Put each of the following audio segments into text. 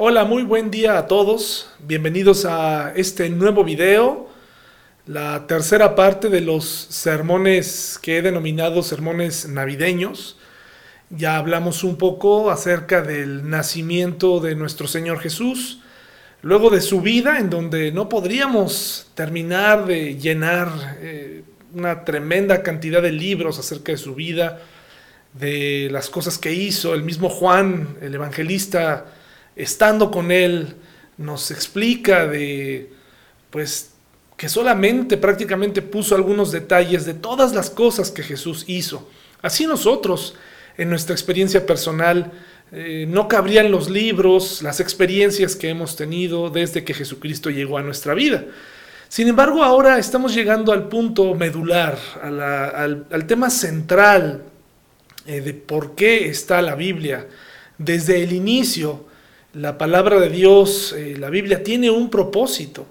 Hola, muy buen día a todos. Bienvenidos a este nuevo video, la tercera parte de los sermones que he denominado sermones navideños. Ya hablamos un poco acerca del nacimiento de nuestro Señor Jesús, luego de su vida, en donde no podríamos terminar de llenar eh, una tremenda cantidad de libros acerca de su vida, de las cosas que hizo. El mismo Juan, el evangelista, estando con él, nos explica de, pues, que solamente prácticamente puso algunos detalles de todas las cosas que Jesús hizo. Así nosotros, en nuestra experiencia personal, eh, no cabrían los libros, las experiencias que hemos tenido desde que Jesucristo llegó a nuestra vida. Sin embargo, ahora estamos llegando al punto medular, al, tema central eh, de por qué está la Biblia. Desde el inicio, la palabra de Dios, eh, la Biblia tiene un propósito.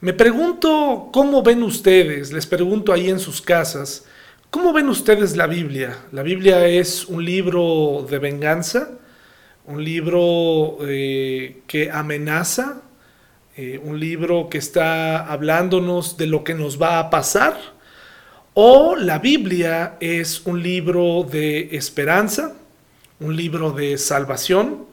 Me pregunto cómo ven ustedes, les pregunto ahí en sus casas, ¿cómo ven ustedes la Biblia? ¿La Biblia es un libro de venganza? ¿Un libro eh, que amenaza? Eh, ¿Un libro que está hablándonos de lo que nos va a pasar? ¿O la Biblia es un libro de esperanza? ¿Un libro de salvación?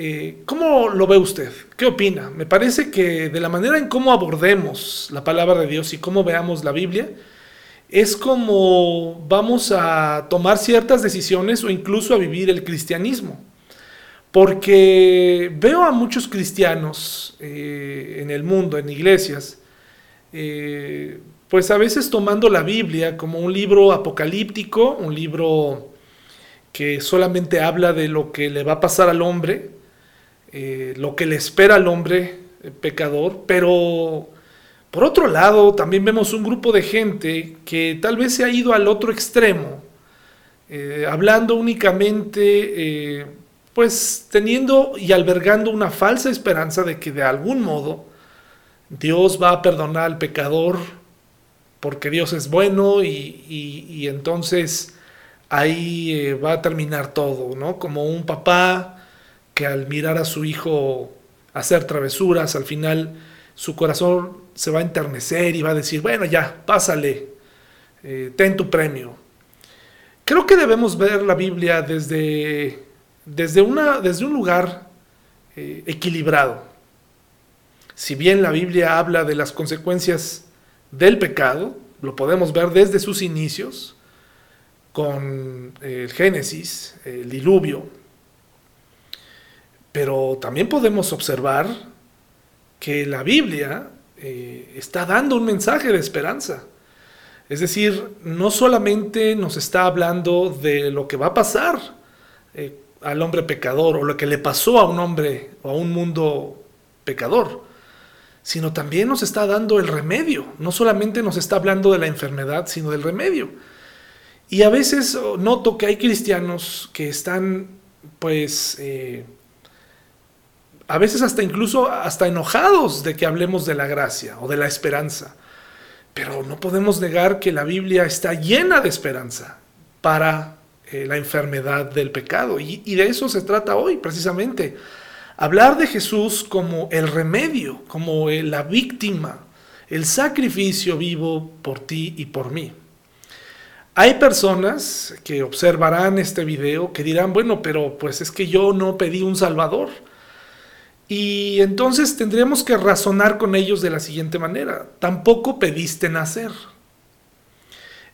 Eh, ¿Cómo lo ve usted? ¿Qué opina? Me parece que de la manera en cómo abordemos la palabra de Dios y cómo veamos la Biblia, es como vamos a tomar ciertas decisiones o incluso a vivir el cristianismo. Porque veo a muchos cristianos eh, en el mundo, en iglesias, eh, pues a veces tomando la Biblia como un libro apocalíptico, un libro que solamente habla de lo que le va a pasar al hombre, eh, lo que le espera al hombre eh, pecador, pero por otro lado también vemos un grupo de gente que tal vez se ha ido al otro extremo, eh, hablando únicamente, pues teniendo y albergando una falsa esperanza de que de algún modo Dios va a perdonar al pecador porque Dios es bueno y, y entonces ahí va a terminar todo, ¿no? Como un papá que al mirar a su hijo hacer travesuras, al final su corazón se va a enternecer y va a decir, bueno, ya, pásale, eh, ten tu premio. Creo que debemos ver la Biblia desde, desde, una, desde un lugar eh, equilibrado. Si bien la Biblia habla de las consecuencias del pecado, lo podemos ver desde sus inicios, con el Génesis, el diluvio, pero también podemos observar que la Biblia eh, está dando un mensaje de esperanza. Es decir, no solamente nos está hablando de lo que va a pasar eh, al hombre pecador o lo que le pasó a un hombre o a un mundo pecador, sino también nos está dando el remedio. No solamente nos está hablando de la enfermedad, sino del remedio. Y a veces noto que hay cristianos que están, pues, eh, a veces hasta incluso hasta enojados de que hablemos de la gracia o de la esperanza. Pero no podemos negar que la Biblia está llena de esperanza para eh, la enfermedad del pecado. Y, y de eso se trata hoy, precisamente. Hablar de Jesús como el remedio, como la víctima, el sacrificio vivo por ti y por mí. Hay personas que observarán este video que dirán, bueno, pero pues es que yo no pedí un Salvador. Y entonces tendríamos que razonar con ellos de la siguiente manera. Tampoco pediste nacer.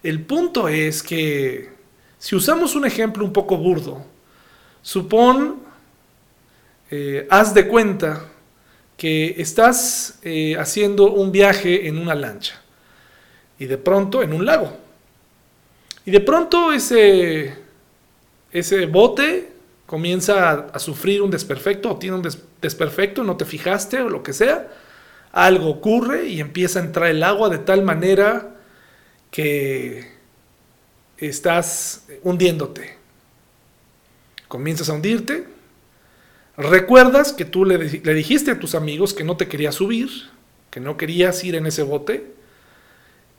El punto es que si usamos un ejemplo un poco burdo, supón, eh, haz de cuenta que estás eh, haciendo un viaje en una lancha y de pronto en un lago. Y de pronto ese, ese bote comienza a, sufrir un desperfecto o tiene un desperfecto, no te fijaste o lo que sea, algo ocurre y empieza a entrar el agua de tal manera que estás hundiéndote. Comienzas a hundirte, recuerdas que tú le, le dijiste a tus amigos que no te querías subir, que no querías ir en ese bote,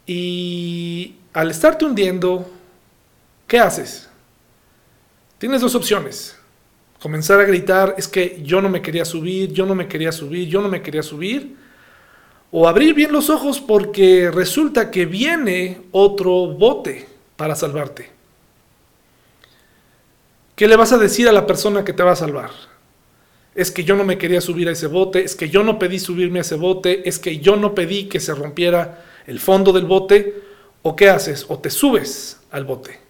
y al estarte hundiendo, ¿qué haces? Tienes dos opciones comenzar a gritar, es que yo no me quería subir, yo no me quería subir, yo no me quería subir, o abrir bien los ojos porque resulta que viene otro bote para salvarte. ¿Qué le vas a decir a la persona que te va a salvar? Es que yo no me quería subir a ese bote, es que yo no pedí subirme a ese bote, es que yo no pedí que se rompiera el fondo del bote, o qué haces, o te subes al bote.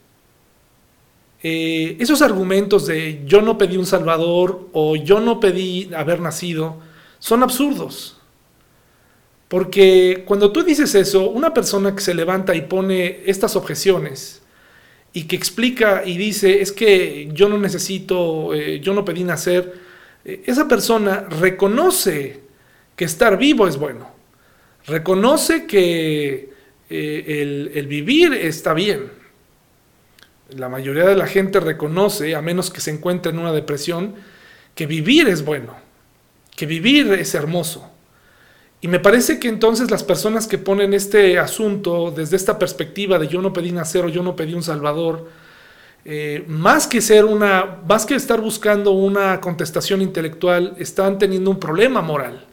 Eh, esos argumentos de yo no pedí un salvador o yo no pedí haber nacido son absurdos. Porque cuando tú dices eso, una persona que se levanta y pone estas objeciones y que explica y dice, es que yo no necesito, eh, yo no pedí nacer, eh, esa persona reconoce que estar vivo es bueno, reconoce que el, el vivir está bien, la mayoría de la gente reconoce, a menos que se encuentre en una depresión, que vivir es bueno, que vivir es hermoso. Y me parece que entonces las personas que ponen este asunto desde esta perspectiva de yo no pedí nacer o yo no pedí un salvador, eh, más que ser una, más que estar buscando una contestación intelectual, están teniendo un problema moral.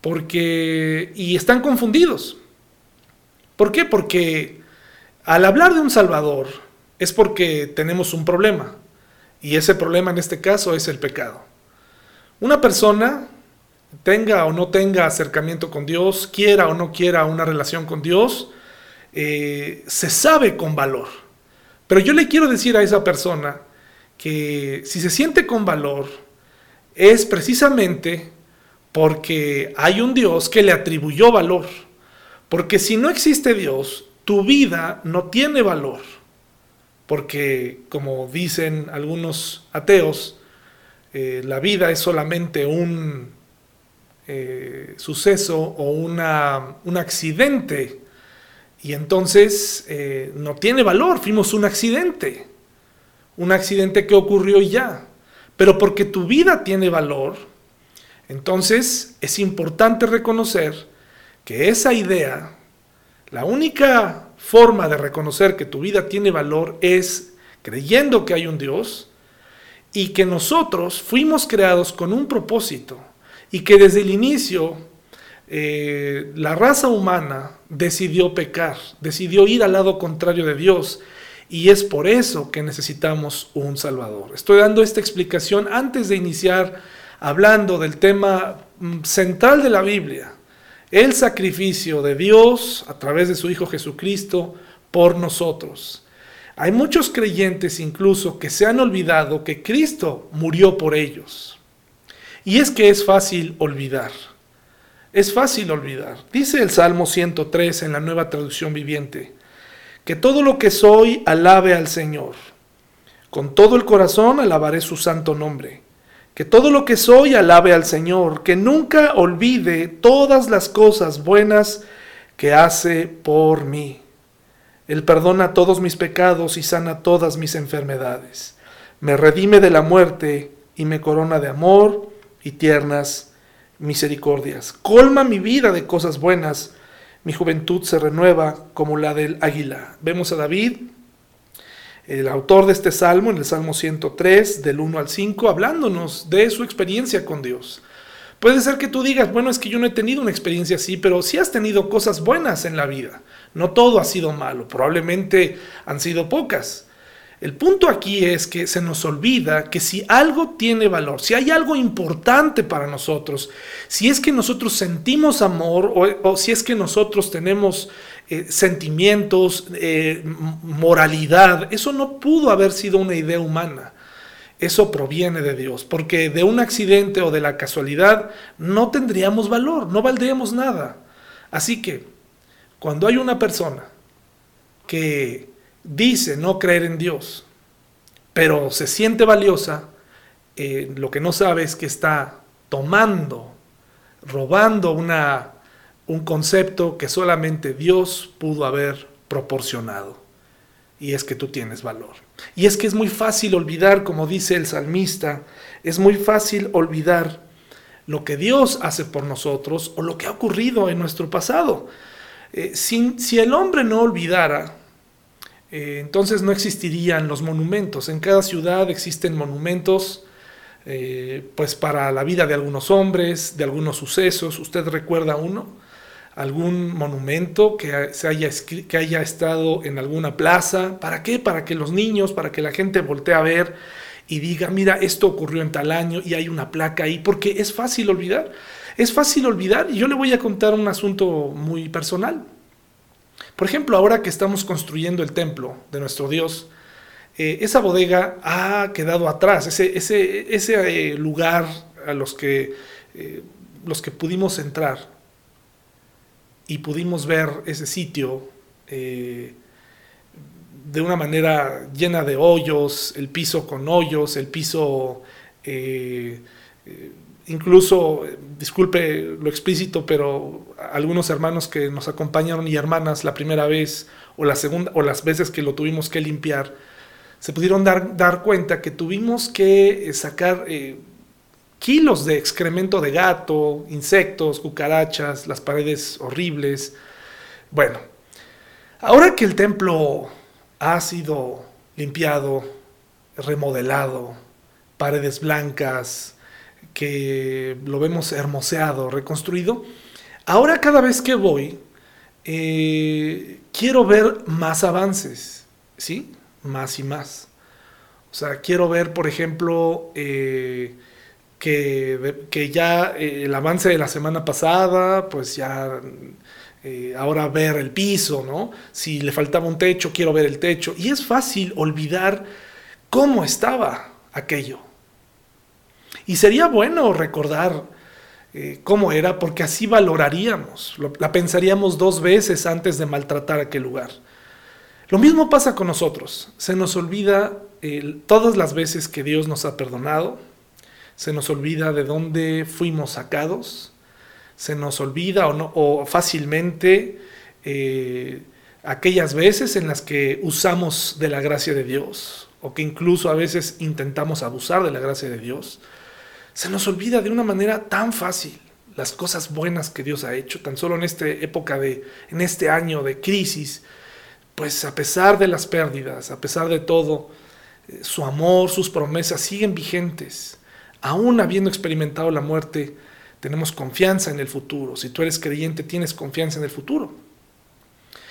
Porque, y están confundidos. ¿Por qué? Porque al hablar de un salvador, es porque tenemos un problema. Y ese problema en este caso es el pecado. Una persona, tenga o no tenga acercamiento con Dios, quiera o no quiera una relación con Dios, eh, se sabe con valor. Pero yo le quiero decir a esa persona que si se siente con valor, es precisamente porque hay un Dios que le atribuyó valor. Porque si no existe Dios, tu vida no tiene valor porque como dicen algunos ateos, eh, la vida es solamente un eh, suceso o una, un accidente. Y entonces eh, no tiene valor, fuimos un accidente, un accidente que ocurrió y ya. Pero porque tu vida tiene valor, entonces es importante reconocer que esa idea, la única forma de reconocer que tu vida tiene valor es creyendo que hay un Dios y que nosotros fuimos creados con un propósito y que desde el inicio eh, la raza humana decidió pecar, decidió ir al lado contrario de Dios y es por eso que necesitamos un Salvador. Estoy dando esta explicación antes de iniciar hablando del tema mm, central de la Biblia, el sacrificio de Dios a través de su Hijo Jesucristo por nosotros. Hay muchos creyentes incluso que se han olvidado que Cristo murió por ellos. Y es que es fácil olvidar. Es fácil olvidar. Dice el Salmo 103 en la nueva traducción viviente, que todo lo que soy alabe al Señor. Con todo el corazón alabaré su santo nombre. Que todo lo que soy alabe al Señor, que nunca olvide todas las cosas buenas que hace por mí. Él perdona todos mis pecados y sana todas mis enfermedades. Me redime de la muerte y me corona de amor y tiernas misericordias. Colma mi vida de cosas buenas. Mi juventud se renueva como la del águila. Vemos a David el autor de este salmo, en el Salmo 103, del 1 al 5, hablándonos de su experiencia con Dios. Puede ser que tú digas, bueno, es que yo no he tenido una experiencia así, pero sí has tenido cosas buenas en la vida. No todo ha sido malo, probablemente han sido pocas. El punto aquí es que se nos olvida que si algo tiene valor, si hay algo importante para nosotros, si es que nosotros sentimos amor o, o si es que nosotros tenemos eh, sentimientos, eh, moralidad. Eso no pudo haber sido una idea humana. Eso proviene de Dios, porque de un accidente o de la casualidad no tendríamos valor, no valdríamos nada. Así que, cuando hay una persona que dice no creer en Dios, pero se siente valiosa, eh, lo que no sabe es que está tomando, robando una un concepto que solamente Dios pudo haber proporcionado. Y es que tú tienes valor. Y es que es muy fácil olvidar, como dice el salmista, es muy fácil olvidar lo que Dios hace por nosotros o lo que ha ocurrido en nuestro pasado. Eh, si, el hombre no olvidara, eh, entonces no existirían los monumentos. En cada ciudad existen monumentos eh, pues para la vida de algunos hombres, de algunos sucesos. ¿Usted recuerda uno? ¿Algún monumento que, se haya, que haya estado en alguna plaza? ¿Para qué? Para que los niños, para que la gente voltee a ver y diga, mira, esto ocurrió en tal año y hay una placa ahí, porque es fácil olvidar. Es fácil olvidar y yo le voy a contar un asunto muy personal. Por ejemplo, ahora que estamos construyendo el templo de nuestro Dios, eh, esa bodega ha quedado atrás, ese, ese, ese eh, lugar a los que, eh, los que pudimos entrar y pudimos ver ese sitio de una manera llena de hoyos, el piso con hoyos, el piso eh, eh, incluso, disculpe lo explícito, pero algunos hermanos que nos acompañaron y hermanas la primera vez o la segunda o las veces que lo tuvimos que limpiar, se pudieron dar, dar cuenta que tuvimos que eh, sacar kilos de excremento de gato, insectos, cucarachas, las paredes horribles. Bueno, ahora que el templo ha sido limpiado, remodelado, paredes blancas, que lo vemos hermoseado, reconstruido. Ahora cada vez que voy, eh, quiero ver más avances, ¿sí? Más y más. O sea, quiero ver, por ejemplo, eh, que, que, ya eh, el avance de la semana pasada, pues ya eh, ahora ver el piso, ¿no? Si le faltaba un techo, quiero ver el techo. Y es fácil olvidar cómo estaba aquello. Y sería bueno recordar eh, cómo era, porque así valoraríamos, la pensaríamos dos veces antes de maltratar aquel lugar. Lo mismo pasa con nosotros. Se nos olvida todas las veces que Dios nos ha perdonado, se nos olvida de dónde fuimos sacados, se nos olvida o, no, o fácilmente eh, aquellas veces en las que usamos de la gracia de Dios o que incluso a veces intentamos abusar de la gracia de Dios. Se nos olvida de una manera tan fácil las cosas buenas que Dios ha hecho, tan solo en esta época de, en este año de crisis, pues a pesar de las pérdidas, a pesar de todo, eh, su amor, sus promesas siguen vigentes, aún habiendo experimentado la muerte, tenemos confianza en el futuro. Si tú eres creyente, tienes confianza en el futuro.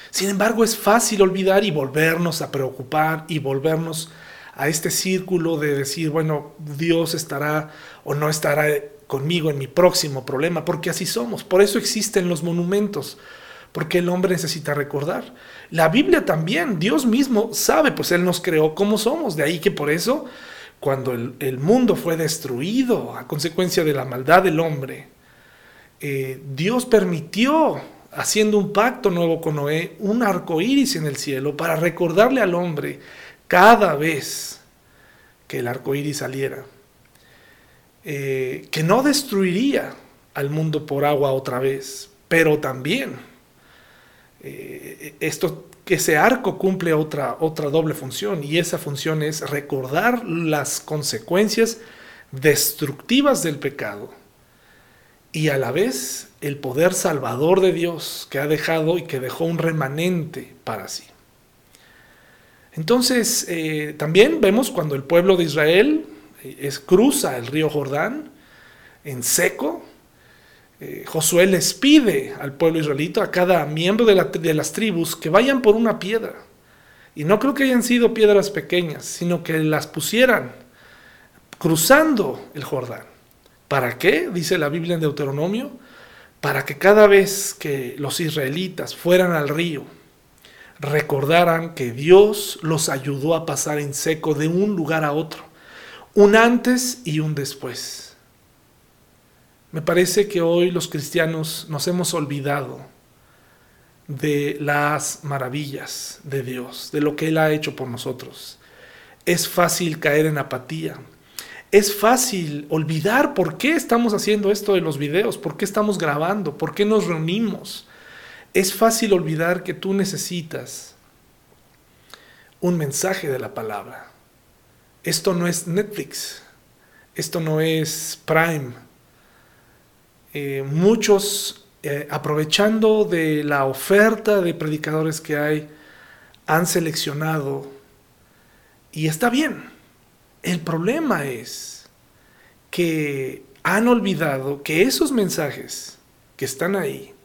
Sin embargo, es fácil olvidar y volvernos a preocupar y volvernos a este círculo de decir, bueno, Dios estará o no estará conmigo en mi próximo problema, porque así somos. Por eso existen los monumentos, porque el hombre necesita recordar. La Biblia también, Dios mismo sabe, pues Él nos creó como somos. De ahí que por eso cuando el, mundo fue destruido a consecuencia de la maldad del hombre, eh, Dios permitió, haciendo un pacto nuevo con Noé, un arco iris en el cielo para recordarle al hombre cada vez que el arco iris saliera, eh, que no destruiría al mundo por agua otra vez, pero también eh, esto ese arco cumple otra, otra doble función y esa función es recordar las consecuencias destructivas del pecado y a la vez el poder salvador de Dios que ha dejado y que dejó un remanente para sí. Entonces, eh, también vemos cuando el pueblo de Israel eh, es, cruza el río Jordán en seco, eh, Josué les pide al pueblo israelita, a cada miembro de, de las tribus, que vayan por una piedra. Y no creo que hayan sido piedras pequeñas, sino que las pusieran cruzando el Jordán. ¿Para qué? Dice la Biblia en Deuteronomio. Para que cada vez que los israelitas fueran al río, recordaran que Dios los ayudó a pasar en seco de un lugar a otro, un antes y un después. Me parece que hoy los cristianos nos hemos olvidado de las maravillas de Dios, de lo que Él ha hecho por nosotros. Es fácil caer en apatía. Es fácil olvidar por qué estamos haciendo esto de los videos, por qué estamos grabando, por qué nos reunimos. Es fácil olvidar que tú necesitas un mensaje de la palabra. Esto no es Netflix, esto no es Prime, eh, muchos, eh, aprovechando de la oferta de predicadores que hay, han seleccionado, y está bien. El problema es que han olvidado que esos mensajes que están ahí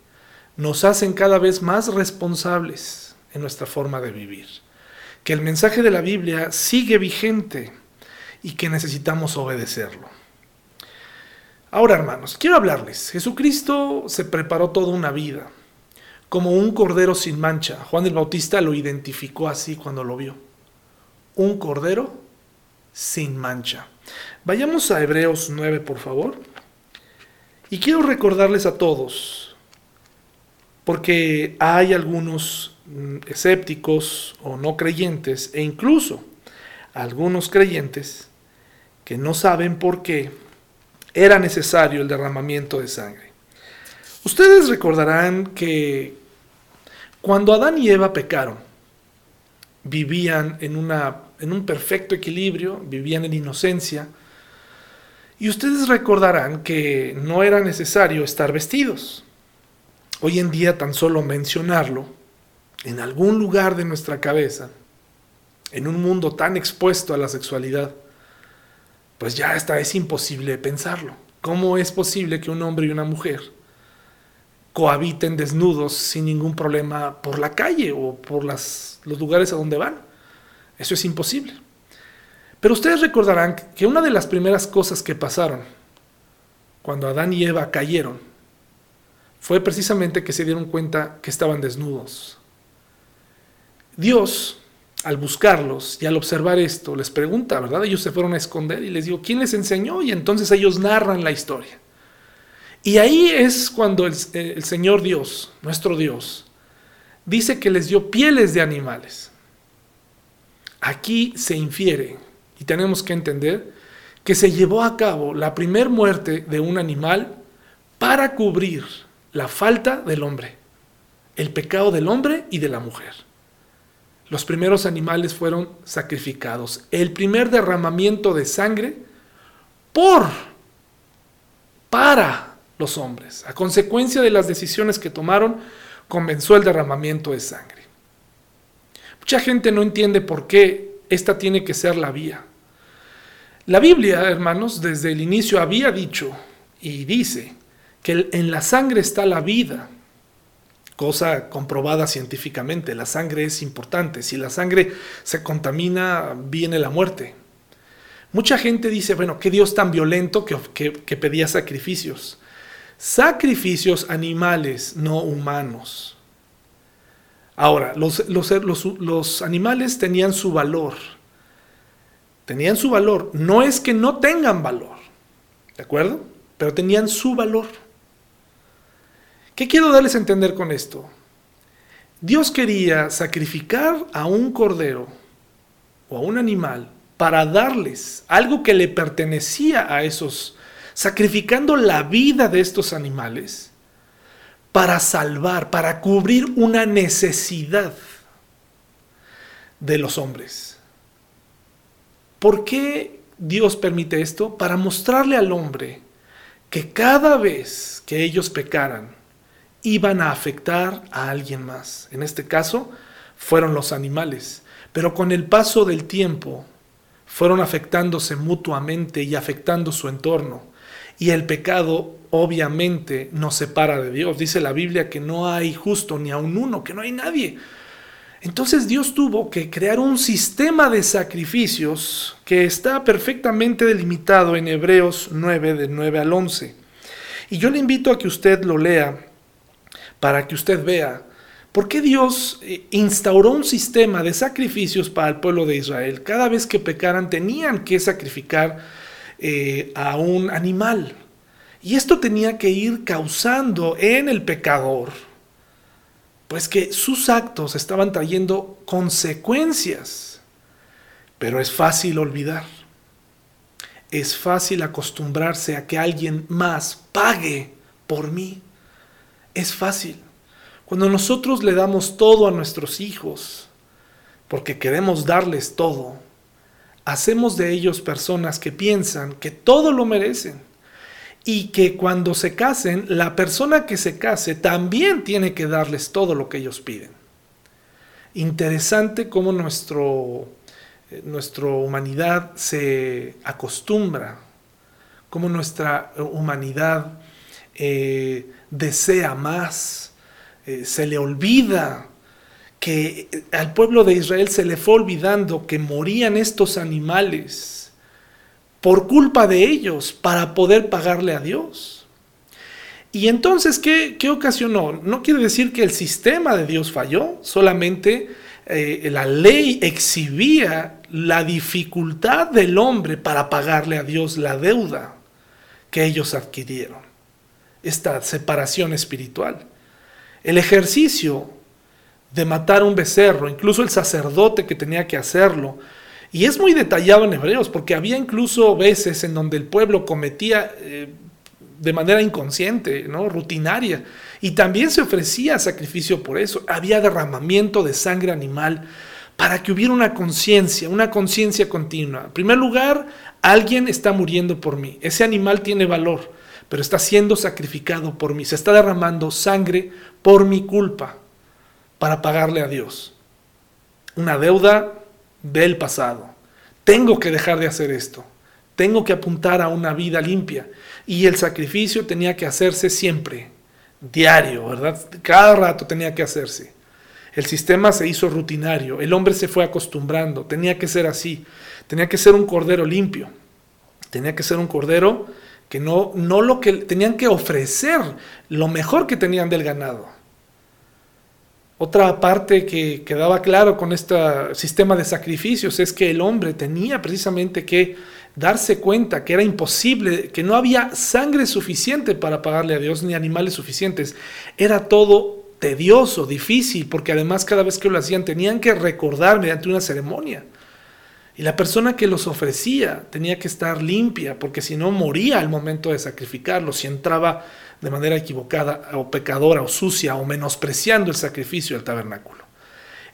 nos hacen cada vez más responsables en nuestra forma de vivir. Que el mensaje de la Biblia sigue vigente y que necesitamos obedecerlo. Ahora, hermanos, quiero hablarles. Jesucristo se preparó toda una vida como un cordero sin mancha. Juan el Bautista lo identificó así cuando lo vio. Un cordero sin mancha. Vayamos a Hebreos 9, por favor. Y quiero recordarles a todos, porque hay algunos mm, escépticos o no creyentes, e incluso algunos creyentes, que no saben por qué era necesario el derramamiento de sangre. Ustedes recordarán que cuando Adán y Eva pecaron, vivían en, una, en un perfecto equilibrio, vivían en inocencia, y ustedes recordarán que no era necesario estar vestidos. Hoy en día tan solo mencionarlo, en algún lugar de nuestra cabeza, en un mundo tan expuesto a la sexualidad, pues ya hasta es imposible pensarlo. ¿Cómo es posible que un hombre y una mujer cohabiten desnudos sin ningún problema por la calle o por los lugares a donde van? Eso es imposible. Pero ustedes recordarán que una de las primeras cosas que pasaron cuando Adán y Eva cayeron fue precisamente que se dieron cuenta que estaban desnudos. Dios al buscarlos y al observar esto, les pregunta, ¿verdad? Ellos se fueron a esconder y les digo, ¿quién les enseñó? Y entonces ellos narran la historia. Y ahí es cuando el, el Señor Dios, nuestro Dios, dice que les dio pieles de animales. Aquí se infiere, y tenemos que entender, que se llevó a cabo la primer muerte de un animal para cubrir la falta del hombre, el pecado del hombre y de la mujer los primeros animales fueron sacrificados. El primer derramamiento de sangre por, para los hombres. A consecuencia de las decisiones que tomaron, comenzó el derramamiento de sangre. Mucha gente no entiende por qué esta tiene que ser la vía. La Biblia, hermanos, desde el inicio había dicho y dice que en la sangre está la vida cosa comprobada científicamente. La sangre es importante. Si la sangre se contamina, viene la muerte. Mucha gente dice, bueno, qué Dios tan violento que, pedía sacrificios. Sacrificios animales, no humanos. Ahora, los, los animales tenían su valor. Tenían su valor. No es que no tengan valor, ¿de acuerdo? Pero tenían su valor. ¿Qué quiero darles a entender con esto? Dios quería sacrificar a un cordero o a un animal para darles algo que le pertenecía a esos, sacrificando la vida de estos animales para salvar, para cubrir una necesidad de los hombres. ¿Por qué Dios permite esto? Para mostrarle al hombre que cada vez que ellos pecaran, iban a afectar a alguien más. En este caso, fueron los animales. Pero con el paso del tiempo, fueron afectándose mutuamente y afectando su entorno. Y el pecado obviamente nos separa de Dios. Dice la Biblia que no hay justo ni a un uno, que no hay nadie. Entonces Dios tuvo que crear un sistema de sacrificios que está perfectamente delimitado en Hebreos 9, del 9 al 11. Y yo le invito a que usted lo lea para que usted vea por qué Dios eh, instauró un sistema de sacrificios para el pueblo de Israel. Cada vez que pecaran tenían que sacrificar eh, a un animal. Y esto tenía que ir causando en el pecador, pues que sus actos estaban trayendo consecuencias. Pero es fácil olvidar. Es fácil acostumbrarse a que alguien más pague por mí. Es fácil. Cuando nosotros le damos todo a nuestros hijos, porque queremos darles todo, hacemos de ellos personas que piensan que todo lo merecen y que cuando se casen, la persona que se case también tiene que darles todo lo que ellos piden. Interesante cómo nuestro, eh, nuestra humanidad se acostumbra cómo nuestra humanidad eh, desea más, eh, se le olvida que al pueblo de Israel se le fue olvidando que morían estos animales por culpa de ellos para poder pagarle a Dios. Y entonces, ¿qué, qué ocasionó? No quiere decir que el sistema de Dios falló, solamente eh, la ley exhibía la dificultad del hombre para pagarle a Dios la deuda que ellos adquirieron, esta separación espiritual. El ejercicio de matar un becerro, incluso el sacerdote que tenía que hacerlo, y es muy detallado en Hebreos, porque había incluso veces en donde el pueblo cometía eh, de manera inconsciente, ¿no? rutinaria, y también se ofrecía sacrificio por eso. Había derramamiento de sangre animal para que hubiera una conciencia, una conciencia continua. En primer lugar, alguien está muriendo por mí. Ese animal tiene valor, pero está siendo sacrificado por mí. Se está derramando sangre por mi culpa para pagarle a Dios. Una deuda del pasado. Tengo que dejar de hacer esto. Tengo que apuntar a una vida limpia. Y el sacrificio tenía que hacerse siempre diario, ¿verdad? Cada rato tenía que hacerse. El sistema se hizo rutinario, el hombre se fue acostumbrando, tenía que ser así, tenía que ser un cordero limpio, tenía que ser un cordero que no, no lo que tenían que ofrecer, lo mejor que tenían del ganado. Otra parte que quedaba claro con este sistema de sacrificios es que el hombre tenía precisamente que darse cuenta que era imposible, que no había sangre suficiente para pagarle a Dios ni animales suficientes. Era todo tedioso, difícil, porque además cada vez que lo hacían tenían que recordar mediante una ceremonia. Y la persona que los ofrecía tenía que estar limpia, porque si no moría al momento de sacrificarlo, si entraba de manera equivocada o pecadora o sucia o menospreciando el sacrificio del tabernáculo.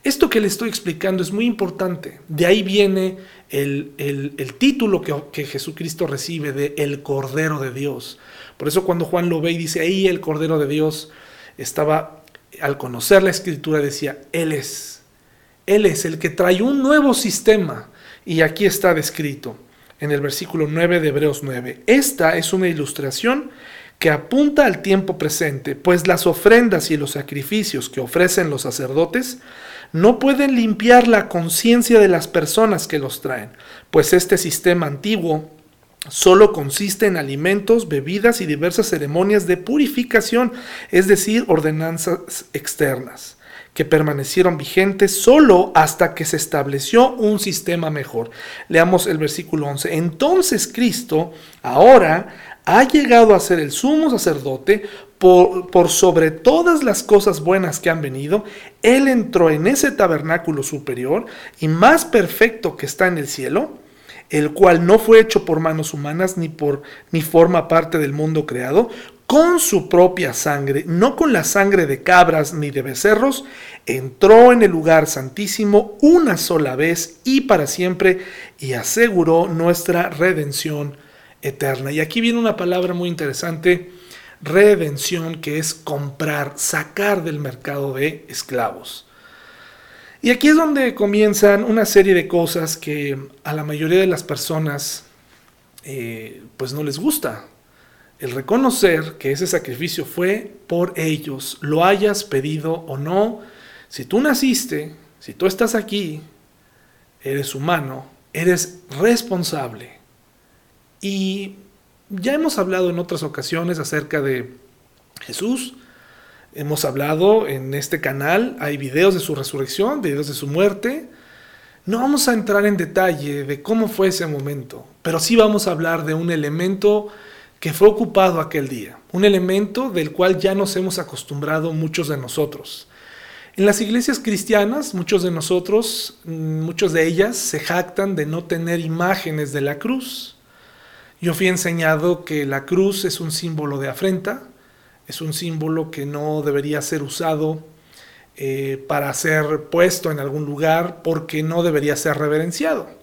Esto que le estoy explicando es muy importante. De ahí viene el, título que, que, Jesucristo recibe de el Cordero de Dios. Por eso cuando Juan lo ve y dice, ahí el Cordero de Dios estaba, al conocer la escritura decía, Él es. Él es el que trae un nuevo sistema. Y aquí está descrito en el versículo 9 de Hebreos 9. Esta es una ilustración que apunta al tiempo presente, pues las ofrendas y los sacrificios que ofrecen los sacerdotes no pueden limpiar la conciencia de las personas que los traen, pues este sistema antiguo solo consiste en alimentos, bebidas y diversas ceremonias de purificación, es decir, ordenanzas externas que permanecieron vigentes solo hasta que se estableció un sistema mejor. Leamos el versículo 11. Entonces Cristo ahora ha llegado a ser el sumo sacerdote por, sobre todas las cosas buenas que han venido, Él entró en ese tabernáculo superior y más perfecto que está en el cielo, el cual no fue hecho por manos humanas ni, por, ni forma parte del mundo creado, con su propia sangre, no con la sangre de cabras ni de becerros, entró en el lugar santísimo una sola vez y para siempre y aseguró nuestra redención eterna. Y aquí viene una palabra muy interesante redención, que es comprar, sacar del mercado de esclavos. Y aquí es donde comienzan una serie de cosas que a la mayoría de las personas eh, pues no les gusta. El reconocer que ese sacrificio fue por ellos, lo hayas pedido o no. Si tú naciste, si tú estás aquí, eres humano, eres responsable. Y ya hemos hablado en otras ocasiones acerca de Jesús. Hemos hablado en este canal, hay videos de su resurrección, videos de su muerte. No vamos a entrar en detalle de cómo fue ese momento, pero sí vamos a hablar de un elemento que fue ocupado aquel día, un elemento del cual ya nos hemos acostumbrado muchos de nosotros. En las iglesias cristianas, muchos de nosotros, mm, muchos de ellas se jactan de no tener imágenes de la cruz. Yo fui enseñado que la cruz es un símbolo de afrenta, es un símbolo que no debería ser usado eh, para ser puesto en algún lugar porque no debería ser reverenciado.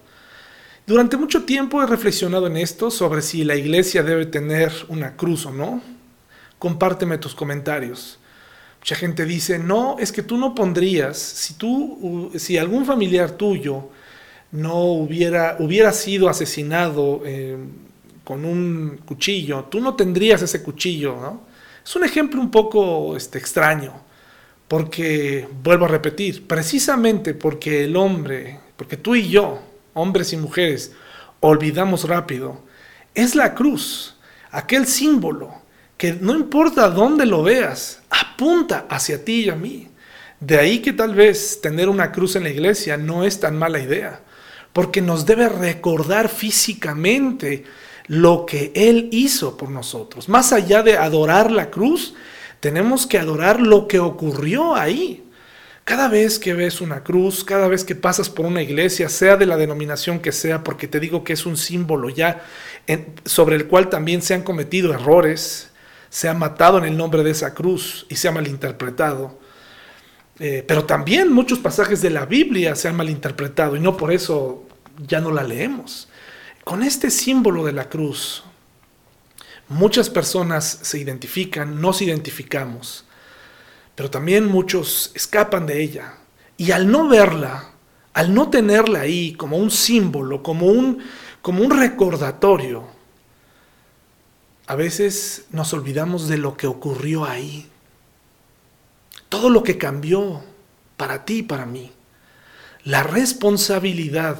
Durante mucho tiempo he reflexionado en esto sobre si la iglesia debe tener una cruz o no. Compárteme tus comentarios. Mucha gente dice, no, es que tú no pondrías, si tú, si algún familiar tuyo no hubiera, hubiera sido asesinado, eh, con un cuchillo, tú no tendrías ese cuchillo, ¿no? Es un ejemplo un poco este, extraño, porque, vuelvo a repetir, precisamente porque el hombre, porque tú y yo, hombres y mujeres, olvidamos rápido, es la cruz, aquel símbolo que no importa dónde lo veas, apunta hacia ti y a mí. De ahí que tal vez tener una cruz en la iglesia no es tan mala idea, porque nos debe recordar físicamente lo que Él hizo por nosotros. Más allá de adorar la cruz, tenemos que adorar lo que ocurrió ahí. Cada vez que ves una cruz, cada vez que pasas por una iglesia, sea de la denominación que sea, porque te digo que es un símbolo ya sobre el cual también se han cometido errores, se ha matado en el nombre de esa cruz y se ha malinterpretado. Eh, pero también muchos pasajes de la Biblia se han malinterpretado y no por eso ya no la leemos. Con este símbolo de la cruz, muchas personas se identifican, nos identificamos, pero también muchos escapan de ella. Y al no verla, al no tenerla ahí como un símbolo, como un, como un recordatorio, a veces nos olvidamos de lo que ocurrió ahí. Todo lo que cambió para ti y para mí. La responsabilidad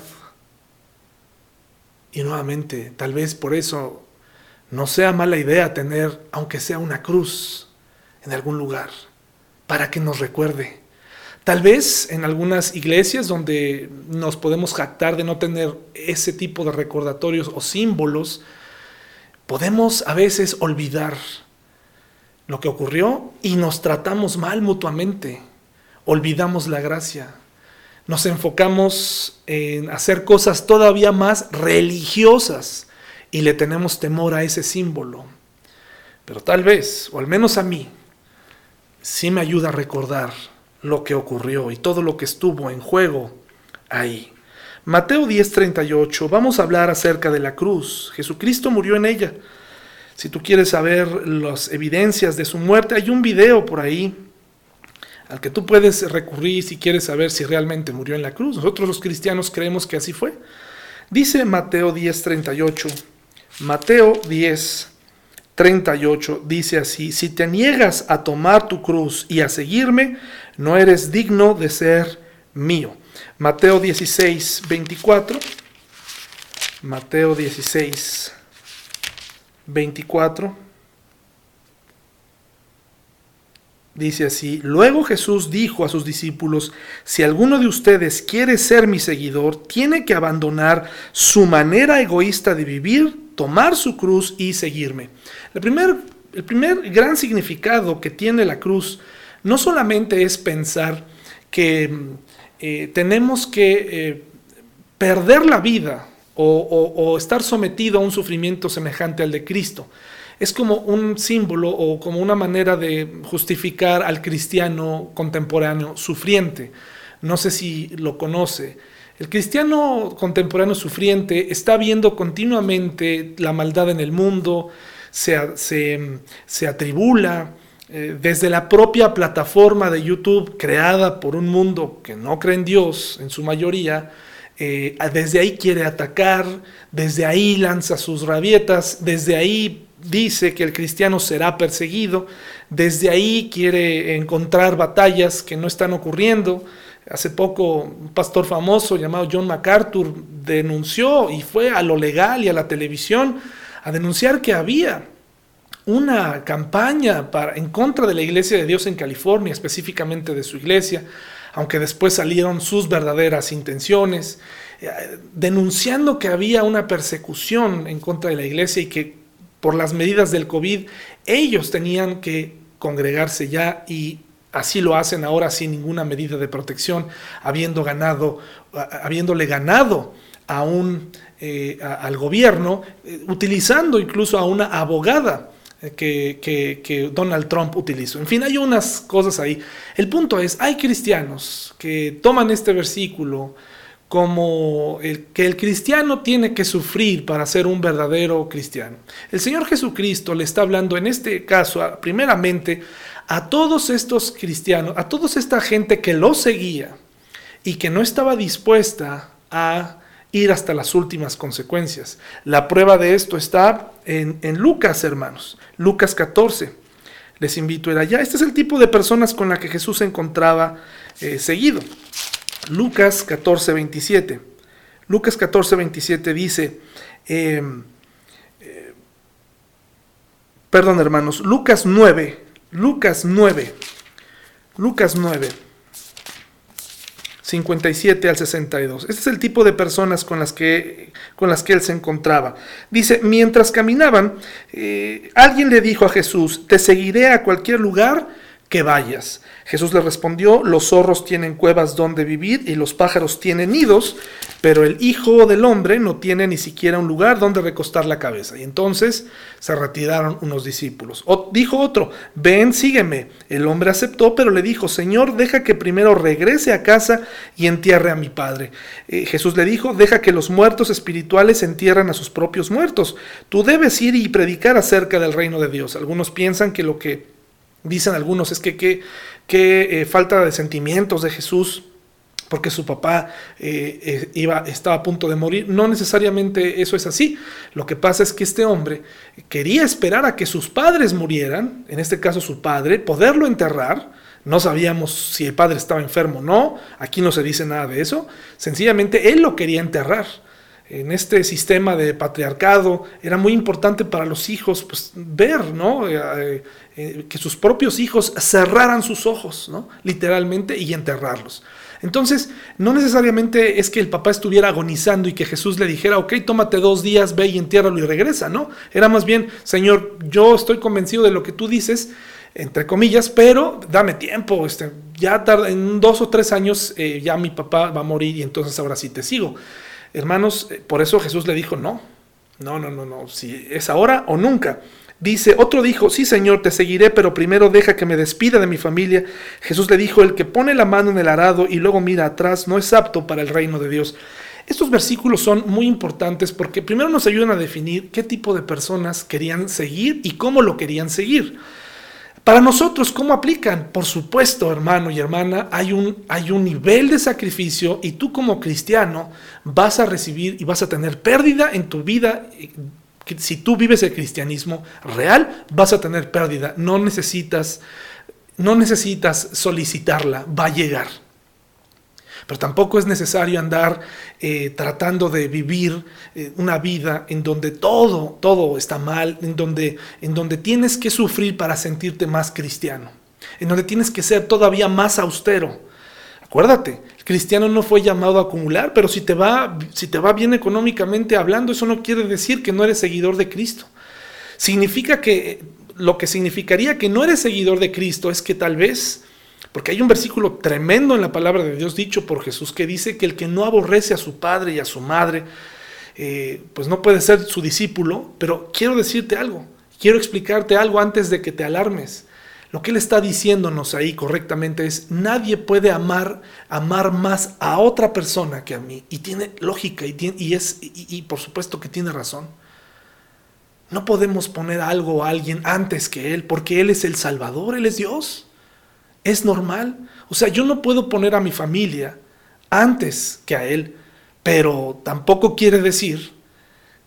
y nuevamente, tal vez por eso no sea mala idea tener, aunque sea una cruz, en algún lugar, para que nos recuerde. Tal vez en algunas iglesias donde nos podemos jactar de no tener ese tipo de recordatorios o símbolos, podemos a veces olvidar lo que ocurrió y nos tratamos mal mutuamente. Olvidamos la gracia nos enfocamos en hacer cosas todavía más religiosas y le tenemos temor a ese símbolo. Pero tal vez, o al menos a mí, sí me ayuda a recordar lo que ocurrió y todo lo que estuvo en juego ahí. Mateo 10:38, vamos a hablar acerca de la cruz. Jesucristo murió en ella. Si tú quieres saber las evidencias de su muerte, hay un video por ahí al que tú puedes recurrir si quieres saber si realmente murió en la cruz. Nosotros los cristianos creemos que así fue. Dice Mateo 10:38. Mateo 10:38 dice así, si te niegas a tomar tu cruz y a seguirme, no eres digno de ser mío. Mateo 16:24. Mateo 16, 24. Dice así, luego Jesús dijo a sus discípulos, si alguno de ustedes quiere ser mi seguidor, tiene que abandonar su manera egoísta de vivir, tomar su cruz y seguirme. El primer, el primer gran significado que tiene la cruz no solamente es pensar que eh, tenemos que eh, perder la vida o estar sometido a un sufrimiento semejante al de Cristo, es como un símbolo o como una manera de justificar al cristiano contemporáneo sufriente. No sé si lo conoce. El cristiano contemporáneo sufriente está viendo continuamente la maldad en el mundo, se, se, atribula, eh, desde la propia plataforma de YouTube creada por un mundo que no cree en Dios en su mayoría, eh, desde ahí quiere atacar, desde ahí lanza sus rabietas, desde ahí dice que el cristiano será perseguido, desde ahí quiere encontrar batallas que no están ocurriendo. Hace poco un pastor famoso llamado John MacArthur denunció y fue a lo legal y a la televisión a denunciar que había una campaña para, en contra de la Iglesia de Dios en California, específicamente de su iglesia, aunque después salieron sus verdaderas intenciones, eh, denunciando que había una persecución en contra de la iglesia y que por las medidas del COVID, ellos tenían que congregarse ya y así lo hacen ahora sin ninguna medida de protección, habiendo ganado, habiéndole ganado a un, eh, al gobierno, eh, utilizando incluso a una abogada eh, que, que, Donald Trump utilizó. En fin, hay unas cosas ahí. El punto es, hay cristianos que toman este versículo, como el, que el cristiano tiene que sufrir para ser un verdadero cristiano. El Señor Jesucristo le está hablando en este caso, primeramente, a todos estos cristianos, a toda esta gente que lo seguía y que no estaba dispuesta a ir hasta las últimas consecuencias. La prueba de esto está en, Lucas, hermanos, Lucas 14. Les invito a ir allá. Este es el tipo de personas con la que Jesús se encontraba eh, seguido. Lucas 14, 27. Lucas 14, 27 dice, em, eh, perdón hermanos, Lucas 9, Lucas 9, Lucas 9. 57 al 62. Este es el tipo de personas con las que, con las que él se encontraba. Dice, mientras caminaban, eh, alguien le dijo a Jesús, te seguiré a cualquier lugar que vayas. Jesús le respondió, los zorros tienen cuevas donde vivir y los pájaros tienen nidos, pero el Hijo del Hombre no tiene ni siquiera un lugar donde recostar la cabeza. Y entonces se retiraron unos discípulos. dijo otro, ven, sígueme. El hombre aceptó, pero le dijo, Señor, deja que primero regrese a casa y entierre a mi Padre. Eh, Jesús le dijo, deja que los muertos espirituales entierren a sus propios muertos. Tú debes ir y predicar acerca del reino de Dios. Algunos piensan que lo que Dicen algunos, es que qué eh, falta de sentimientos de Jesús porque su papá eh, eh, iba, estaba a punto de morir. No necesariamente eso es así. Lo que pasa es que este hombre quería esperar a que sus padres murieran, en este caso su padre, poderlo enterrar. No sabíamos si el padre estaba enfermo o no, aquí no se dice nada de eso. Sencillamente él lo quería enterrar en este sistema de patriarcado era muy importante para los hijos pues, ver ¿no? Eh, eh, que sus propios hijos cerraran sus ojos, ¿no? literalmente, y enterrarlos. Entonces, no necesariamente es que el papá estuviera agonizando y que Jesús le dijera, ok, tómate dos días, ve y entiérralo y regresa, ¿no? Era más bien, Señor, yo estoy convencido de lo que tú dices, entre comillas, pero dame tiempo, este, ya tarda, en dos o tres años eh, ya mi papá va a morir y entonces ahora sí te sigo. Hermanos, eh, por eso Jesús le dijo, no, no, no, no, no, si es ahora o nunca. Dice, otro dijo, sí Señor, te seguiré, pero primero deja que me despida de mi familia. Jesús le dijo, el que pone la mano en el arado y luego mira atrás no es apto para el reino de Dios. Estos versículos son muy importantes porque primero nos ayudan a definir qué tipo de personas querían seguir y cómo lo querían seguir. Para nosotros, ¿cómo aplican? Por supuesto, hermano y hermana, hay un, hay un nivel de sacrificio y tú como cristiano vas a recibir y vas a tener pérdida en tu vida. Si tú vives el cristianismo real, vas a tener pérdida. No necesitas, no necesitas solicitarla, va a llegar. Pero tampoco es necesario andar eh, tratando de vivir eh, una vida en donde todo, todo está mal, en donde, en donde tienes que sufrir para sentirte más cristiano, en donde tienes que ser todavía más austero. Acuérdate, el cristiano no fue llamado a acumular, pero si te va, si te va bien económicamente hablando, eso no quiere decir que no eres seguidor de Cristo. Significa que lo que significaría que no eres seguidor de Cristo es que tal vez porque hay un versículo tremendo en la palabra de Dios dicho por Jesús que dice que el que no aborrece a su padre y a su madre, eh, pues no puede ser su discípulo. Pero quiero decirte algo, quiero explicarte algo antes de que te alarmes. Lo que él está diciéndonos ahí correctamente es, nadie puede amar, amar más a otra persona que a mí. Y tiene lógica y, y es, y por supuesto que tiene razón. No podemos poner algo a alguien antes que Él, porque Él es el Salvador, Él es Dios. Es normal. O sea, yo no puedo poner a mi familia antes que a él, pero tampoco quiere decir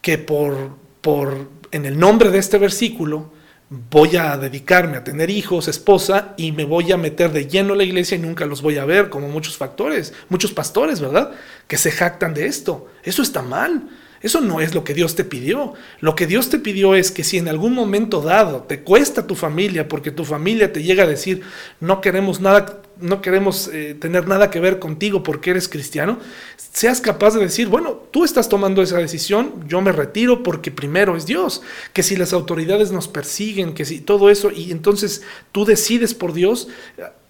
que por, por en el nombre de este versículo voy a dedicarme a tener hijos, esposa y me voy a meter de lleno a la iglesia y nunca los voy a ver, como muchos factores, muchos pastores, ¿verdad? Que se jactan de esto. Eso está mal. Eso no es lo que Dios te pidió. Lo que Dios te pidió es que si en algún momento dado te cuesta tu familia, porque tu familia te llega a decir, no queremos nada, no queremos eh, tener nada que ver contigo porque eres cristiano, seas capaz de decir, bueno, tú estás tomando esa decisión, yo me retiro porque primero es Dios. Que si las autoridades nos persiguen, que si todo eso, y entonces tú decides por Dios,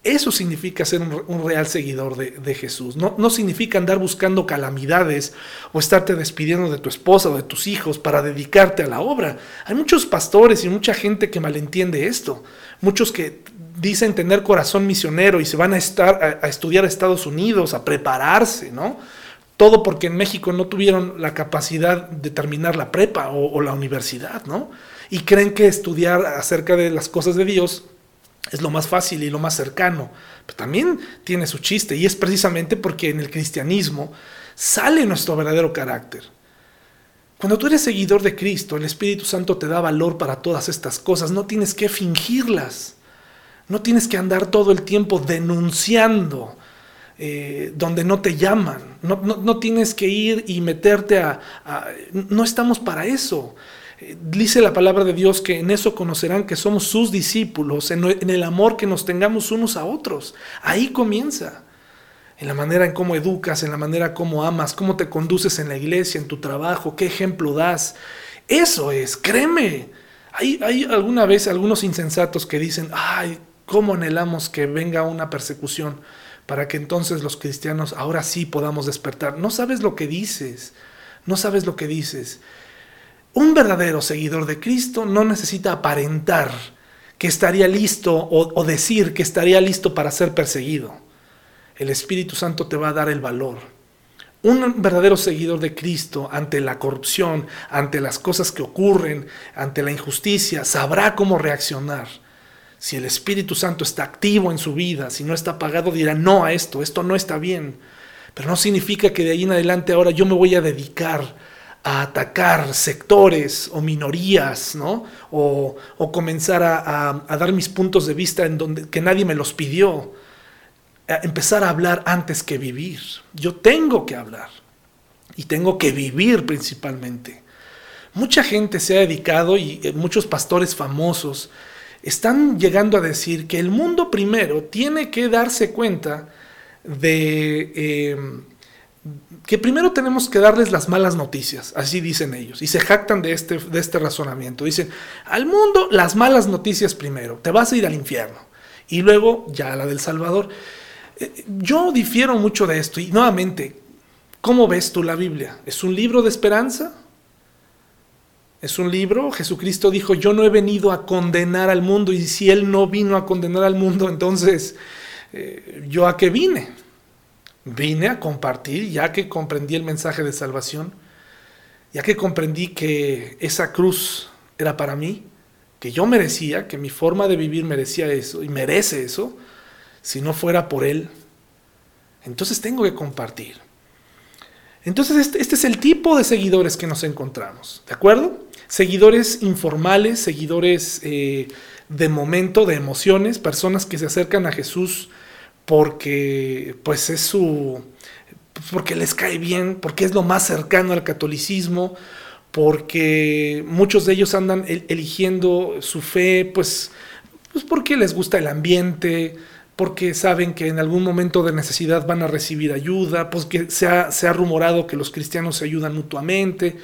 eso significa ser un, real seguidor de, Jesús. No, no, significa andar buscando calamidades o estarte despidiendo de tu esposa o de tus hijos para dedicarte a la obra. Hay muchos pastores y mucha gente que malentiende esto. Muchos que dicen tener corazón misionero y se van a, estar, a, estudiar a Estados Unidos, a prepararse, ¿no? Todo porque en México no tuvieron la capacidad de terminar la prepa o, o la universidad, ¿no? Y creen que estudiar acerca de las cosas de Dios Es lo más fácil y lo más cercano, pero también tiene su chiste y es precisamente porque en el cristianismo sale nuestro verdadero carácter. Cuando tú eres seguidor de Cristo, el Espíritu Santo te da valor para todas estas cosas, no tienes que fingirlas, no tienes que andar todo el tiempo denunciando eh, donde no te llaman, no, tienes que ir y meterte a, No estamos para eso. Dice la palabra de Dios que en eso conocerán que somos sus discípulos, en, el amor que nos tengamos unos a otros. Ahí comienza. En la manera en cómo educas, en la manera como amas, cómo te conduces en la iglesia, en tu trabajo, qué ejemplo das. Eso es, créeme. Hay alguna vez algunos insensatos que dicen, ay, cómo anhelamos que venga una persecución para que entonces los cristianos ahora sí podamos despertar. No sabes lo que dices, no sabes lo que dices. Un verdadero seguidor de Cristo no necesita aparentar que estaría listo o, decir que estaría listo para ser perseguido. El Espíritu Santo te va a dar el valor. Un verdadero seguidor de Cristo ante la corrupción, ante las cosas que ocurren, ante la injusticia, sabrá cómo reaccionar. Si el Espíritu Santo está activo en su vida, si no está apagado, dirá no a esto, esto no está bien. Pero no significa que de ahí en adelante ahora yo me voy a dedicar a atacar sectores o minorías, ¿no? O, comenzar a, dar mis puntos de vista en donde que nadie me los pidió. empezar a hablar antes que vivir. Yo tengo que hablar y tengo que vivir principalmente. Mucha gente se ha dedicado y eh, muchos pastores famosos están llegando a decir que el mundo primero tiene que darse cuenta de eh, que primero tenemos que darles las malas noticias, así dicen ellos, y se jactan de este, de este razonamiento. Dicen, al mundo las malas noticias primero, te vas a ir al infierno, y luego ya la del Salvador. Eh, yo difiero mucho de esto, y nuevamente, ¿cómo ves tú la Biblia? ¿Es un libro de esperanza? Es un libro, Jesucristo dijo, yo no he venido a condenar al mundo, y si Él no vino a condenar al mundo, entonces, eh, ¿yo a qué vine? Vine a compartir, ya que comprendí el mensaje de salvación, ya que comprendí que esa cruz era para mí, que yo merecía, que mi forma de vivir merecía eso y merece eso, si no fuera por Él, entonces tengo que compartir. Entonces este, este, es el tipo de seguidores que nos encontramos, ¿de acuerdo? Seguidores informales, seguidores eh, de momento, de emociones, personas que se acercan a Jesús porque pues es su porque les cae bien, porque es lo más cercano al catolicismo, porque muchos de ellos andan eligiendo su fe, pues, pues porque les gusta el ambiente, porque saben que en algún momento de necesidad van a recibir ayuda, pues que se ha, se ha rumorado que los cristianos se ayudan mutuamente,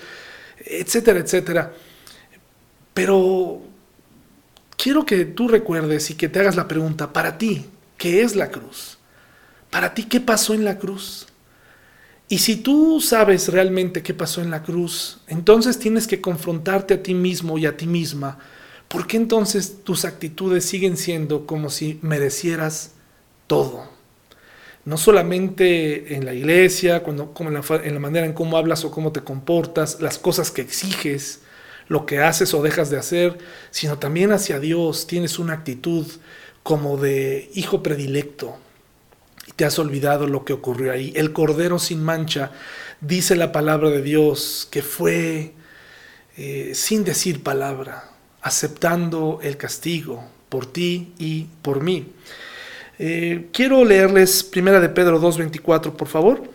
etcétera, etcétera. Pero quiero que tú recuerdes y que te hagas la pregunta, para ti, ¿Qué es la cruz? Para ti, ¿qué pasó en la cruz? Y si tú sabes realmente qué pasó en la cruz, entonces tienes que confrontarte a ti mismo y a ti misma. ¿Por qué entonces tus actitudes siguen siendo como si merecieras todo? No solamente en la iglesia, cuando, como en, la, en la manera en cómo hablas o cómo te comportas, las cosas que exiges, lo que haces o dejas de hacer, sino también hacia Dios tienes una actitud como de hijo predilecto. Y te has olvidado lo que ocurrió ahí. El Cordero sin mancha, dice la palabra de Dios, que fue eh, sin decir palabra, aceptando el castigo por ti y por mí. Eh, quiero leerles Primera de Pedro 2.24, por favor.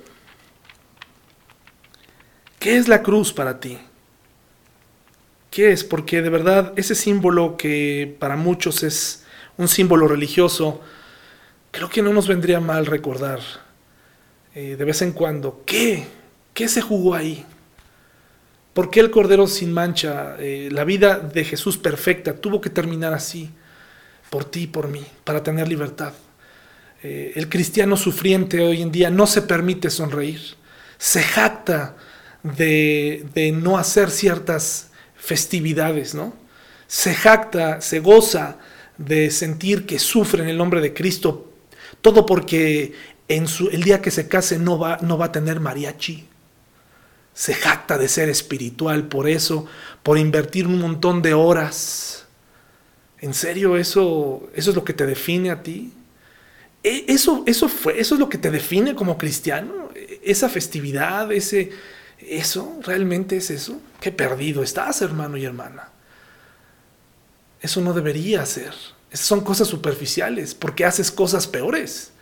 ¿Qué es la cruz para ti? ¿Qué es? Porque de verdad ese símbolo que para muchos es un símbolo religioso, creo que no nos vendría mal recordar eh, de vez en cuando qué, qué se jugó ahí. ¿Por qué el Cordero sin mancha, eh, la vida de Jesús perfecta, tuvo que terminar así? Por ti y por mí, para tener libertad. Eh, el cristiano sufriente hoy en día no se permite sonreír, se jacta de, de no hacer ciertas festividades, ¿no? Se jacta, se goza de sentir que sufre en el nombre de Cristo, todo porque en su, el día que se case no va, no va a tener mariachi. Se jacta de ser espiritual por eso, por invertir un montón de horas ¿En serio eso, eso es lo que te define a ti? ¿E, ¿Eso, eso, fue, ¿Eso es lo que te define como cristiano? ¿E, ¿Esa festividad? Ese, ¿Eso realmente es eso? Qué perdido estás, hermano y hermana. Eso no debería ser. Esas son cosas superficiales, porque haces cosas peores.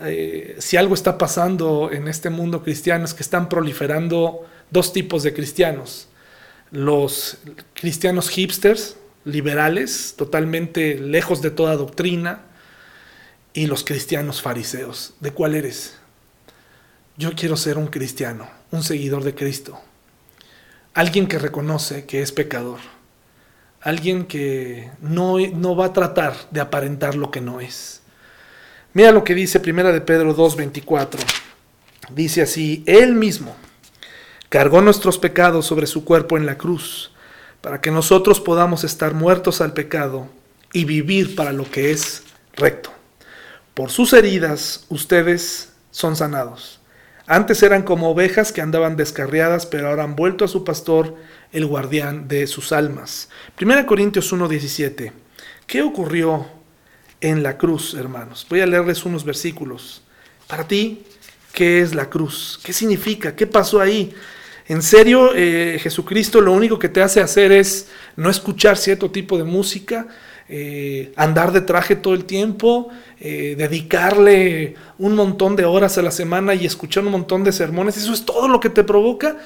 Eh, si algo está pasando en este mundo cristiano es que están proliferando dos tipos de cristianos. Los cristianos hipsters, liberales, totalmente lejos de toda doctrina, y los cristianos fariseos. ¿De cuál eres? Yo quiero ser un cristiano, un seguidor de Cristo, alguien que reconoce que es pecador, alguien que no, no va a tratar de aparentar lo que no es. Mira lo que dice Primera de Pedro 2:24. Dice así, él mismo cargó nuestros pecados sobre su cuerpo en la cruz, para que nosotros podamos estar muertos al pecado y vivir para lo que es recto. Por sus heridas ustedes son sanados. Antes eran como ovejas que andaban descarriadas, pero ahora han vuelto a su pastor, el guardián de sus almas. 1 Corintios 1:17. ¿Qué ocurrió en la cruz, hermanos? Voy a leerles unos versículos. Para ti, ¿qué es la cruz? ¿Qué significa? ¿Qué pasó ahí? En serio, eh, Jesucristo lo único que te hace hacer es no escuchar cierto tipo de música, eh, andar de traje todo el tiempo, eh, dedicarle un montón de horas a la semana y escuchar un montón de sermones. Eso es todo lo que te provoca.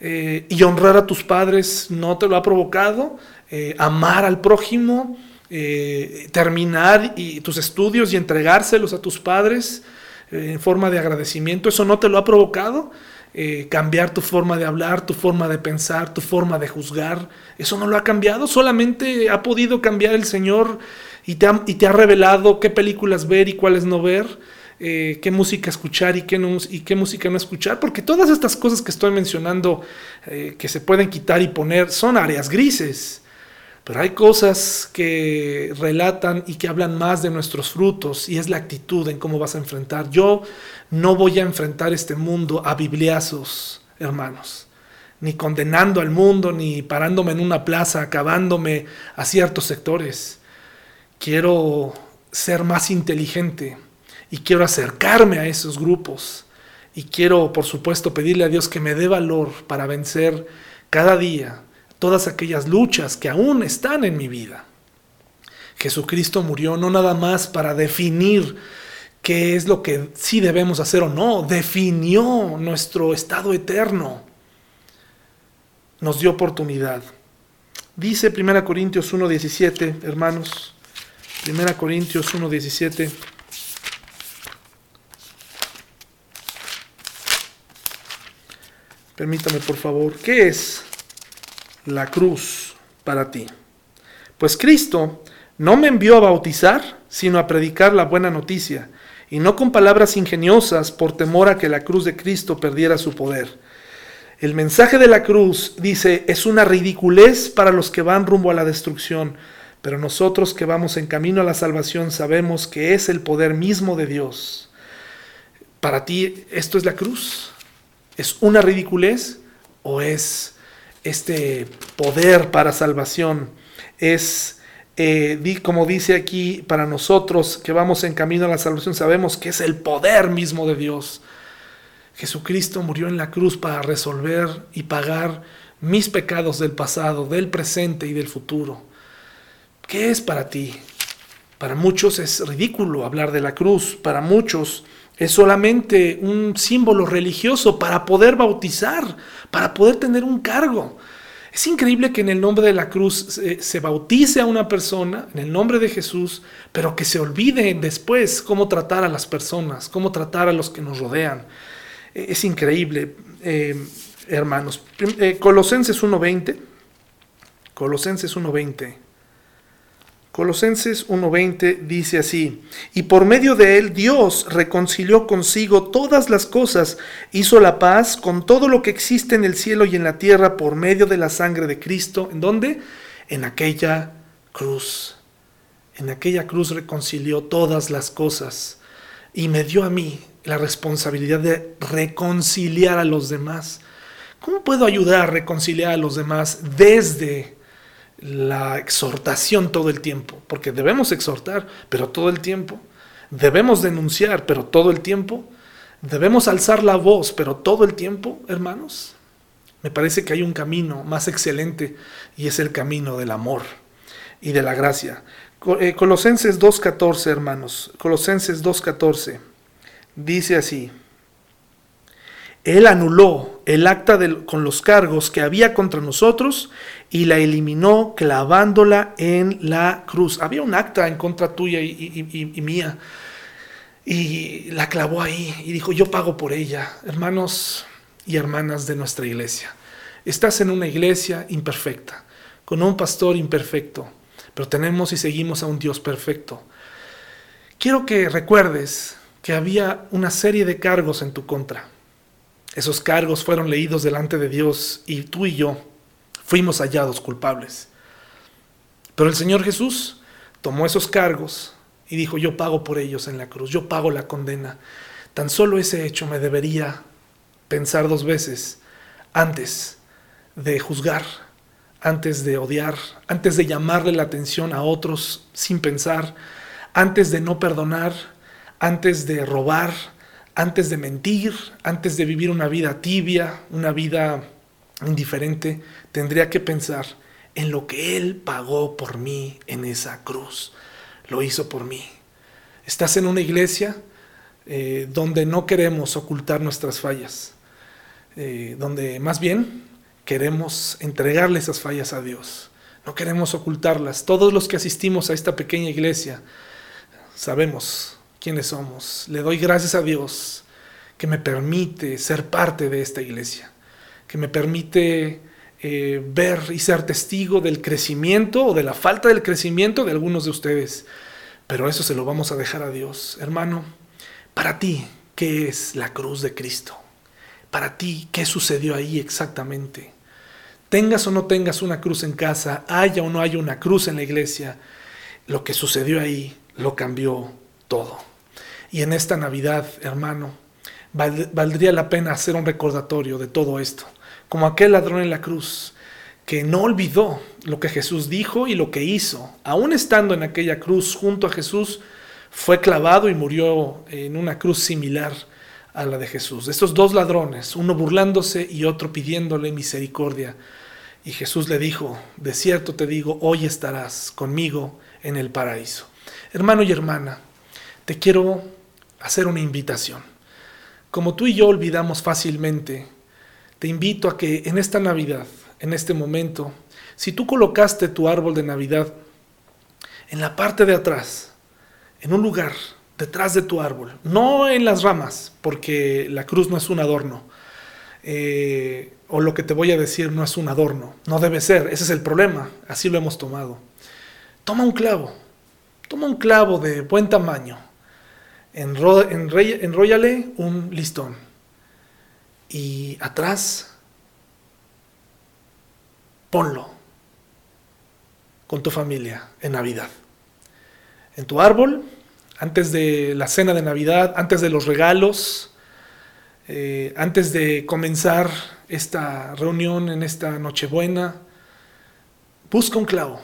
Y honrar a tus padres no te lo ha provocado. amar al prójimo, terminar y, tus estudios y entregárselos a tus padres en forma de agradecimiento, eso no te lo ha provocado. Eh, cambiar tu forma de hablar, tu forma de pensar, tu forma de juzgar. Eso no lo ha cambiado, solamente ha podido cambiar el Señor y te ha revelado qué películas ver y cuáles no ver, eh, qué música escuchar y qué, no, música no escuchar, porque todas estas cosas que estoy mencionando eh, que se pueden quitar y poner son áreas grises. Pero hay cosas que relatan y que hablan más de nuestros frutos y es la actitud en cómo vas a enfrentar. Yo no voy a enfrentar este mundo a bibliazos, hermanos, ni condenando al mundo, ni parándome en una plaza, acabándome a ciertos sectores. Quiero ser más inteligente y quiero acercarme a esos grupos y quiero, por supuesto, pedirle a Dios que me dé valor para vencer cada día todas aquellas luchas que aún están en mi vida. Jesucristo murió no nada más para definir qué es lo que sí debemos hacer o no, definió nuestro estado eterno, nos dio oportunidad. Dice 1 Corintios 1.17, hermanos, 1 Corintios 1.17. Permítame por favor, ¿qué es la cruz para ti? Pues Cristo no me envió a bautizar, sino a predicar la buena noticia y no con palabras ingeniosas por temor a que la cruz de Cristo perdiera su poder. El mensaje de la cruz, dice, es una ridiculez para los que van rumbo a la destrucción, pero nosotros que vamos en camino a la salvación sabemos que es el poder mismo de Dios. Para ti, ¿esto es la cruz? ¿Es una ridiculez o es este poder para salvación? ¿Es eh, como dice aquí, para nosotros que vamos en camino a la salvación, sabemos que es el poder mismo de Dios. Jesucristo murió en la cruz para resolver y pagar mis pecados del pasado, del presente y del futuro. ¿Qué es para ti? Para muchos es ridículo hablar de la cruz, para muchos es solamente un símbolo religioso para poder bautizar, para poder tener un cargo. Es increíble que en el nombre de la cruz se, bautice a una persona, en el nombre de Jesús, pero que se olvide después cómo tratar a las personas, cómo tratar a los que nos rodean. E, es increíble, eh, hermanos. Eh, Colosenses 1.20. Colosenses 1.20. Colosenses 1:20 dice así, y por medio de él Dios reconcilió consigo todas las cosas, hizo la paz con todo lo que existe en el cielo y en la tierra por medio de la sangre de Cristo. ¿En dónde? En aquella cruz. En aquella cruz reconcilió todas las cosas y me dio a mí la responsabilidad de reconciliar a los demás. ¿Cómo puedo ayudar a reconciliar a los demás desde la exhortación todo el tiempo, porque debemos exhortar, pero todo el tiempo. Debemos denunciar, pero todo el tiempo. Debemos alzar la voz, pero todo el tiempo, hermanos. Me parece que hay un camino más excelente y es el camino del amor y de la gracia. Eh, Colosenses 2.14, hermanos. Colosenses 2.14. Dice así. Él anuló el acta con los cargos que había contra nosotros y la eliminó clavándola en la cruz. Había un acta en contra tuya y, y mía. Y la clavó ahí y dijo, yo pago por ella. Hermanos y hermanas de nuestra iglesia. Estás en una iglesia imperfecta, con un pastor imperfecto, pero tenemos y seguimos a un Dios perfecto. Quiero que recuerdes que había una serie de cargos en tu contra. Esos cargos fueron leídos delante de Dios y tú y yo fuimos hallados culpables. Pero el Señor Jesús tomó esos cargos y dijo, yo pago por ellos en la cruz, yo pago la condena. Tan solo ese hecho me debería pensar dos veces antes de juzgar, antes de odiar, antes de llamarle la atención a otros sin pensar, antes de no perdonar, antes de robar, antes de mentir, antes de vivir una vida tibia, una vida indiferente, tendría que pensar en lo que Él pagó por mí en esa cruz. Lo hizo por mí. Estás en una iglesia eh, donde no queremos ocultar nuestras fallas, eh, donde más bien queremos entregarle esas fallas a Dios. No queremos ocultarlas. Todos los que asistimos a esta pequeña iglesia sabemos quiénes somos. Le doy gracias a Dios que me permite ser parte de esta iglesia, que me permite eh, ver y ser testigo del crecimiento o de la falta del crecimiento de algunos de ustedes. Pero eso se lo vamos a dejar a Dios. Hermano, para ti, ¿qué es la cruz de Cristo? Para ti, ¿qué sucedió ahí exactamente? Tengas o no tengas una cruz en casa, haya o no haya una cruz en la iglesia, lo que sucedió ahí lo cambió todo. Y en esta Navidad, hermano, valdría la pena hacer un recordatorio de todo esto, como aquel ladrón en la cruz que no olvidó lo que Jesús dijo y lo que hizo. Aún estando en aquella cruz junto a Jesús, fue clavado y murió en una cruz similar a la de Jesús. Estos dos ladrones, uno burlándose y otro pidiéndole misericordia y Jesús le dijo, de cierto te digo, hoy estarás conmigo en el paraíso. Hermano y hermana, te quiero hacer una invitación. Como tú y yo olvidamos fácilmente, te invito a que en esta Navidad, en este momento, si tú colocaste tu árbol de Navidad en la parte de atrás, en un lugar detrás de tu árbol, no en las ramas, porque la cruz no es un adorno, eh, o lo que te voy a decir no es un adorno. No debe ser, ese es el problema, así lo hemos tomado. Toma un clavo, toma un clavo de buen tamaño, enróllale un listón y atrás ponlo con tu familia en Navidad. En tu árbol, antes de la cena de Navidad, antes de los regalos, eh, antes de comenzar esta reunión en esta Nochebuena, busca un clavo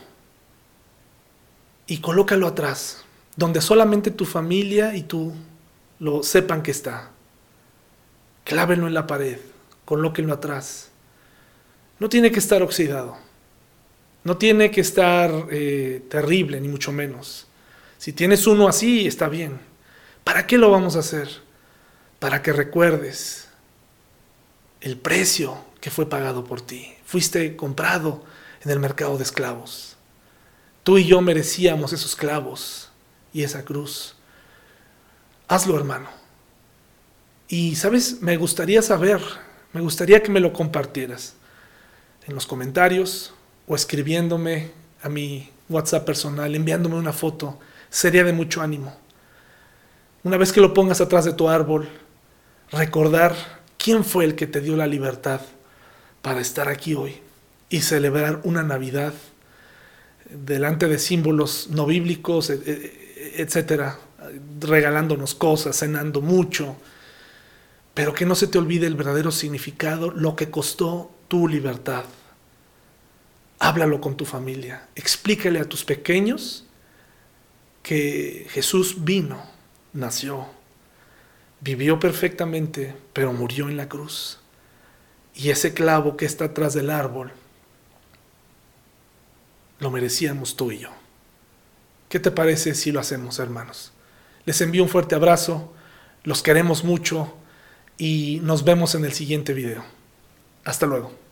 y colócalo atrás, donde solamente tu familia y tú lo sepan que está. Clávenlo en la pared, colóquenlo atrás. No tiene que estar oxidado, no tiene que estar eh, terrible, ni mucho menos. Si tienes uno así, está bien. ¿Para qué lo vamos a hacer? para que recuerdes el precio que fue pagado por ti. Fuiste comprado en el mercado de esclavos. Tú y yo merecíamos esos clavos y esa cruz. Hazlo, hermano. Y, ¿sabes? Me gustaría saber, me gustaría que me lo compartieras en los comentarios o escribiéndome a mi WhatsApp personal, enviándome una foto. Sería de mucho ánimo. Una vez que lo pongas atrás de tu árbol, recordar quién fue el que te dio la libertad para estar aquí hoy y celebrar una Navidad delante de símbolos no bíblicos, e, e, etcétera, regalándonos cosas, cenando mucho, pero que no se te olvide el verdadero significado, lo que costó tu libertad. háblalo con tu familia, explícale a tus pequeños que Jesús vino, nació, vivió perfectamente, pero murió en la cruz. Y ese clavo que está atrás del árbol, lo merecíamos tú y yo. ¿Qué te parece si lo hacemos, hermanos? Les envío un fuerte abrazo, los queremos mucho y nos vemos en el siguiente video. Hasta luego.